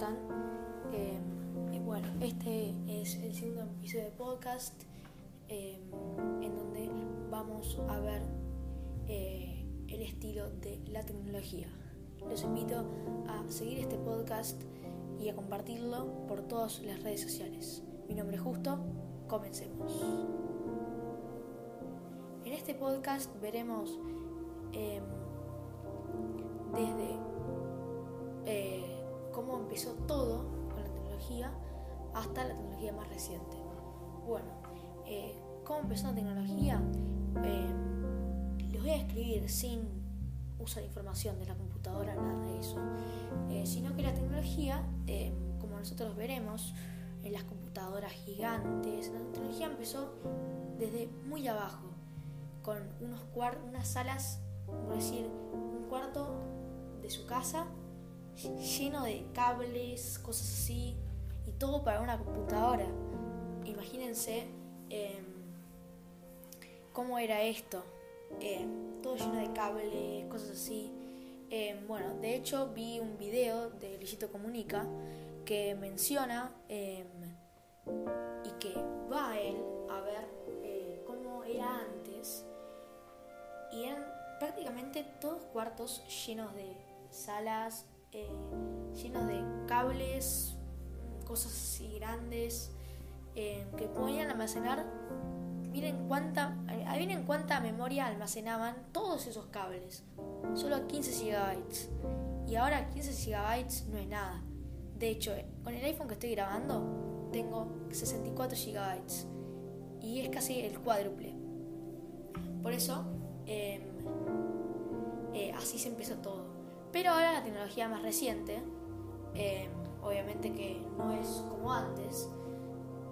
Em, bueno, este es el segundo episodio de podcast em, en donde vamos a ver eh, el estilo de la tecnología. Los invito a seguir este podcast y a compartirlo por todas las redes sociales. Mi nombre es Justo, comencemos. En este podcast veremos em, desde empezó todo con la tecnología hasta la tecnología más reciente. Bueno, eh, ¿cómo empezó la tecnología? Eh, les voy a escribir sin usar información de la computadora, nada de eso, eh, sino que la tecnología, como nosotros veremos, en las computadoras gigantes, la tecnología empezó desde muy abajo, con unos unas salas, por decir, un cuarto de su casa lleno de cables, cosas así, y todo para una computadora. Imagínense em, cómo era esto. Em, todo lleno de cables, cosas así. Em, bueno, de hecho vi un video de Luisito Comunica que menciona y que va a él a ver eh, cómo era antes. Y eran prácticamente todos cuartos llenos de salas, eh, de cables, cosas así grandes, eh, que podían almacenar. Miren cuánta, miren cuánta memoria almacenaban todos esos cables. Solo 15 GB. Y ahora 15 GB no es nada. De hecho, con el iPhone que estoy grabando, tengo 64 GB. Y es casi el cuádruple. Por eso, em, eh, así se empezó todo. Pero ahora la tecnología más reciente, eh, obviamente que no es como antes,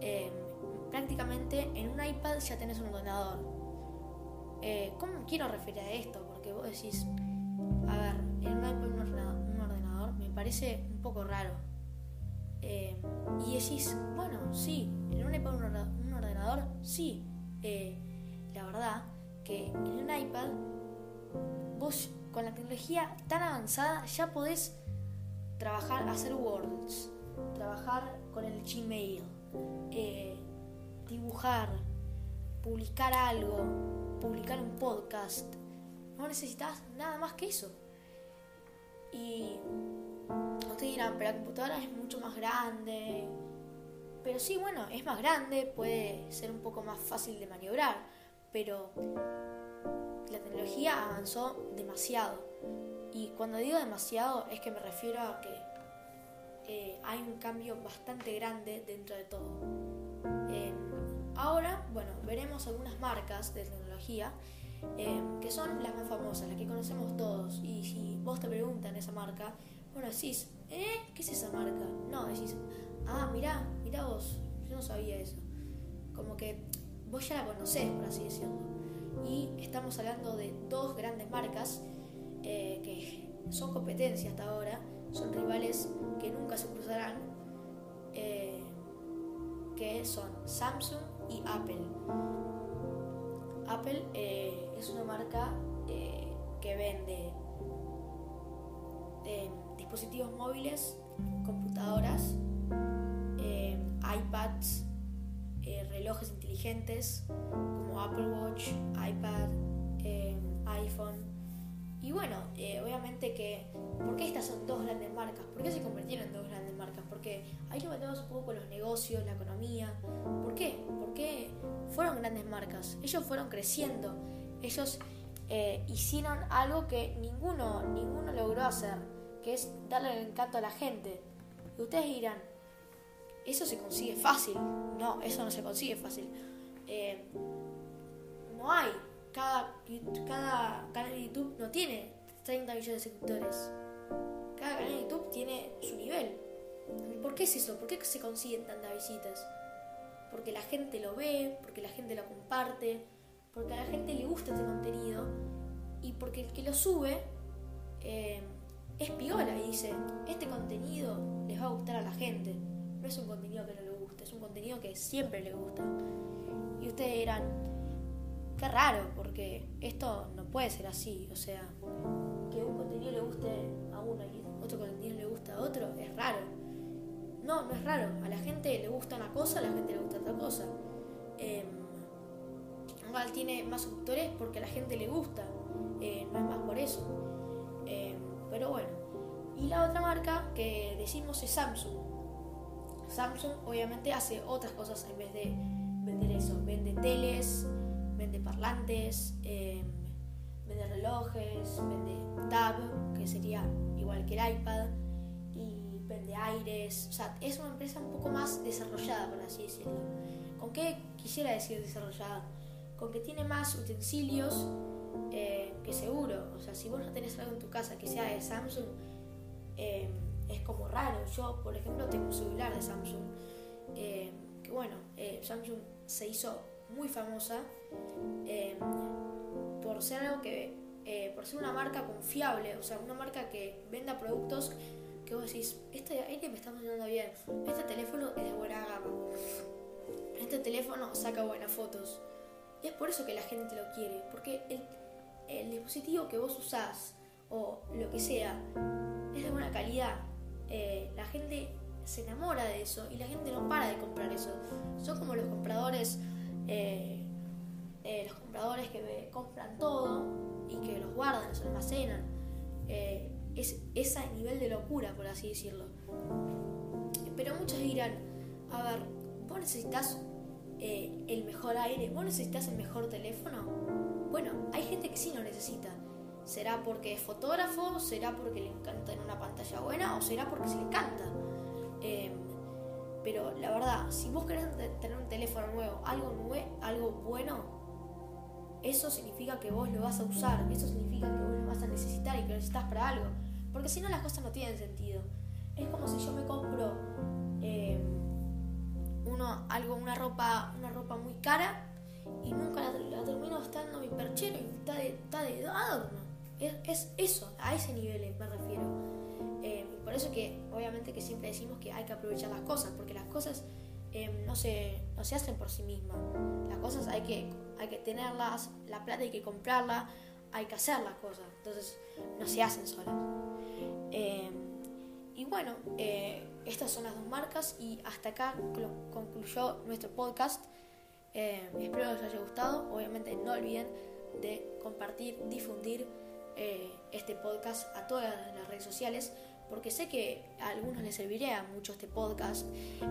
eh, prácticamente en un iPad ya tenés un ordenador. Eh, ¿Cómo quiero referir a esto? Porque vos decís, a ver, en un iPad un ordenador, me parece un poco raro. y decís, bueno, sí, en un iPad un ordenador, sí. la verdad que en un iPad vos con la tecnología tan avanzada ya podés trabajar, hacer words, trabajar con el Gmail, eh, dibujar, publicar algo, publicar un podcast. No necesitas nada más que eso. Y ustedes dirán, pero la computadora es mucho más grande. Pero sí, bueno, es más grande, puede ser un poco más fácil de maniobrar, pero tecnología avanzó demasiado. Y cuando digo demasiado es que me refiero a que eh, hay un cambio bastante grande dentro de todo. ahora, bueno, veremos algunas marcas de tecnología em, que son las más famosas, las que conocemos todos. Y si vos te preguntan esa marca, bueno, decís, ¿eh? ¿Qué es esa marca? No, decís, ah, mirá, mirá vos, yo no sabía eso. Como que vos ya la conocés, por así decirlo y estamos hablando de dos grandes marcas eh, que son competencia hasta ahora, son rivales que nunca se cruzarán, eh, que son Samsung y Apple. Apple eh, es una marca que vende dispositivos móviles, computadoras, inteligentes como Apple Watch, iPad, em, iPhone, Y bueno, eh, obviamente que, ¿por qué estas son dos grandes marcas? ¿Por qué se convirtieron en dos grandes marcas? Porque ahí lo metemos un poco con los negocios, la economía. ¿Por qué? Porque fueron grandes marcas. Ellos fueron creciendo. Ellos eh, hicieron algo que ninguno, ninguno logró hacer, que es darle el encanto a la gente. Y ustedes dirán, ¿eso se consigue fácil? No, eso no se consigue fácil. Eh, no hay cada, cada canal de YouTube no tiene 30 millones de suscriptores. Cada canal de YouTube tiene su nivel. ¿Por qué es eso? ¿Por qué se consiguen tantas visitas? Porque la gente lo ve, porque la gente lo comparte, porque a la gente le gusta este contenido y porque el que lo sube eh, es piola y dice, este contenido les va a gustar a la gente. No es un contenido que no le gusta, es un contenido que siempre le gusta. Y ustedes dirán, qué raro, porque esto no puede ser así. O sea, que un contenido le guste a uno y otro contenido le gusta a otro, es raro. No, no es raro. A la gente le gusta una cosa, a la gente le gusta otra cosa. Eh, tiene más suscriptores porque a la gente le gusta. Eh, no es más por eso. Em, pero bueno. Y la otra marca que decimos es Samsung. Samsung obviamente hace otras cosas en vez de vender eso. Vende teles, vende parlantes, em, vende relojes, vende tab, que sería igual que el iPad, y vende aires. O sea, es una empresa un poco más desarrollada, por así decirlo. ¿Con qué quisiera decir desarrollada? Con que tiene más utensilios eh, que seguro. O sea, si vos no tenés algo en tu casa que sea de Samsung, em, es como raro. Yo, por ejemplo, tengo un celular de Samsung. Em, que bueno, eh, Samsung se hizo muy famosa em, por ser algo que, eh, por ser una marca confiable, o sea, una marca que venda productos que vos decís, este aire me está funcionando bien, este teléfono es de buena gama, este teléfono saca buenas fotos. Y es por eso que la gente lo quiere, porque el, el dispositivo que vos usás o lo que sea es de buena calidad. Eh, la gente se enamora de eso y la gente no para de comprar eso. Son como los compradores eh, eh, los compradores que compran todo y que los guardan, los almacenan. Eh, es ese nivel de locura, por así decirlo. Pero muchos dirán, a ver, vos necesitas el mejor aire, vos necesitas el mejor teléfono. Bueno, hay gente que sí lo necesita. ¿Será porque es fotógrafo? ¿Será porque le encanta tener una pantalla buena? ¿O será porque se le encanta? Pero la verdad, si vos querés tener un teléfono nuevo, algo nuevo, algo bueno, eso significa que vos lo vas a usar, eso significa que vos lo vas a necesitar y que lo necesitas para algo. Porque si no las cosas no tienen sentido. Es como si yo me compro eh, uno, algo, una ropa, una ropa muy cara y nunca la, termino estando mi perchero y está de, está de adorno. Es, es eso, a ese nivel me refiero. Por eso que obviamente que siempre decimos que hay que aprovechar las cosas, porque las cosas em, no, se, no se hacen por sí mismas. Las cosas hay que, hay que tenerlas, la plata hay que comprarla, hay que hacer las cosas. Entonces no se hacen solas. Em, y bueno, eh, estas son las dos marcas y hasta acá concluyó nuestro podcast. Espero que les haya gustado. Obviamente no olviden de compartir, difundir eh, este podcast a todas las redes sociales porque sé que a algunos les serviría mucho este podcast,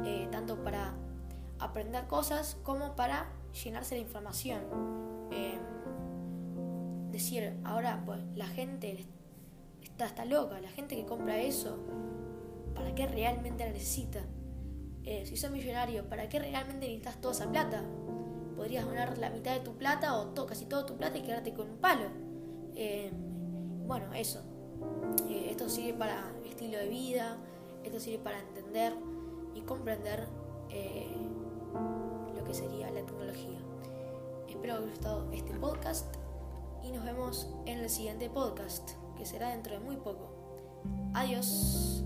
eh, tanto para aprender cosas como para llenarse de información. Eh, decir, ahora pues la gente está, está loca, la gente que compra eso, ¿para qué realmente la necesita? Eh, si sos millonario, ¿para qué realmente necesitas toda esa plata? Podrías donar la mitad de tu plata o casi toda tu plata y quedarte con un palo. bueno, eso. Esto sirve para estilo de vida, esto sirve para entender y comprender eh, lo que sería la tecnología. Espero que os haya gustado este podcast y nos vemos en el siguiente podcast, que será dentro de muy poco. Adiós.